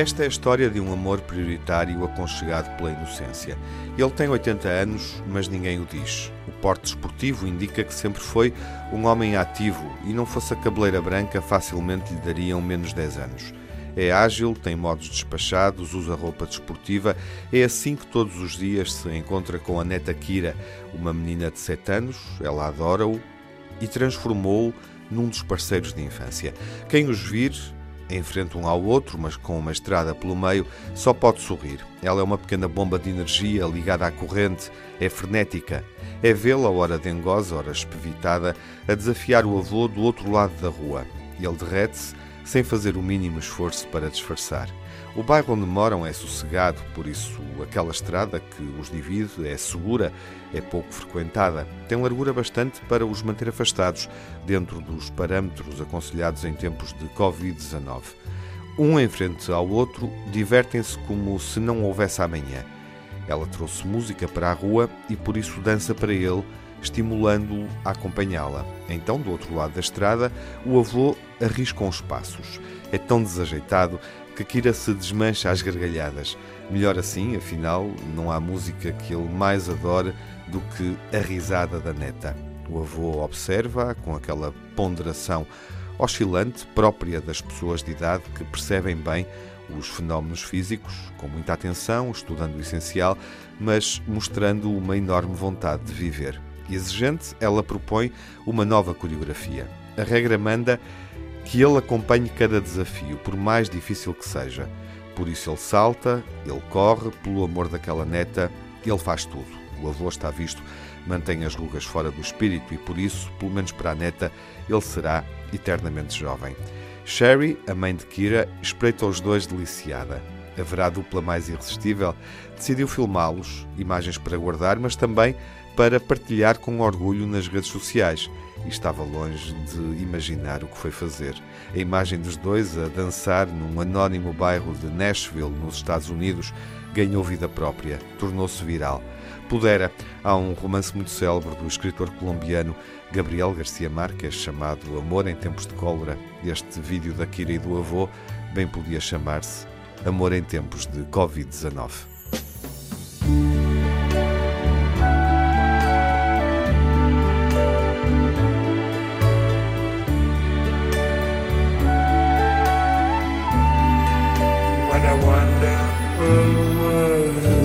Esta é a história de um amor prioritário aconchegado pela inocência. Ele tem 80 anos, mas ninguém o diz. O porte desportivo indica que sempre foi um homem ativo e não fosse a cabeleira branca facilmente lhe dariam menos 10 anos. É ágil, tem modos despachados, usa roupa desportiva. É assim que todos os dias se encontra com a neta Kira, uma menina de 7 anos. Ela adora-o e transformou-o num dos parceiros de infância. Quem os vir em frente um ao outro, mas com uma estrada pelo meio, só pode sorrir. Ela é uma pequena bomba de energia ligada à corrente, é frenética. É vê-la, hora dengosa, hora espevitada, a desafiar o avô do outro lado da rua. Ele derrete-se sem fazer o mínimo esforço para disfarçar. O bairro onde moram é sossegado, por isso aquela estrada que os divide é segura, é pouco frequentada, tem largura bastante para os manter afastados, dentro dos parâmetros aconselhados em tempos de Covid-19. Um em frente ao outro, divertem-se como se não houvesse amanhã. Ela trouxe música para a rua e por isso dança para ele, estimulando-o a acompanhá-la. Então, do outro lado da estrada, o avô arrisca uns passos. É tão desajeitado que Kira se desmancha às gargalhadas. Melhor assim, afinal, não há música que ele mais adore do que a risada da neta. O avô observa com aquela ponderação oscilante própria das pessoas de idade que percebem bem os fenómenos físicos, com muita atenção, estudando o essencial, mas mostrando uma enorme vontade de viver. Exigente, ela propõe uma nova coreografia. A regra manda que ele acompanhe cada desafio, por mais difícil que seja. Por isso ele salta, ele corre, pelo amor daquela neta, ele faz tudo. O avô está visto, mantém as rugas fora do espírito e por isso, pelo menos para a neta, ele será eternamente jovem. Sherry, a mãe de Kira, espreita os dois deliciada. Haverá dupla mais irresistível? Decidiu filmá-los, imagens para guardar, mas também para partilhar com orgulho nas redes sociais e estava longe de imaginar o que foi fazer. A imagem dos dois a dançar num anónimo bairro de Nashville, nos Estados Unidos, ganhou vida própria, tornou-se viral. Pudera, há um romance muito célebre do escritor colombiano Gabriel Garcia Marques chamado Amor em Tempos de Cólera. Este vídeo da Kira e do avô bem podia chamar-se Amor em Tempos de Covid-19. What a wonderful world.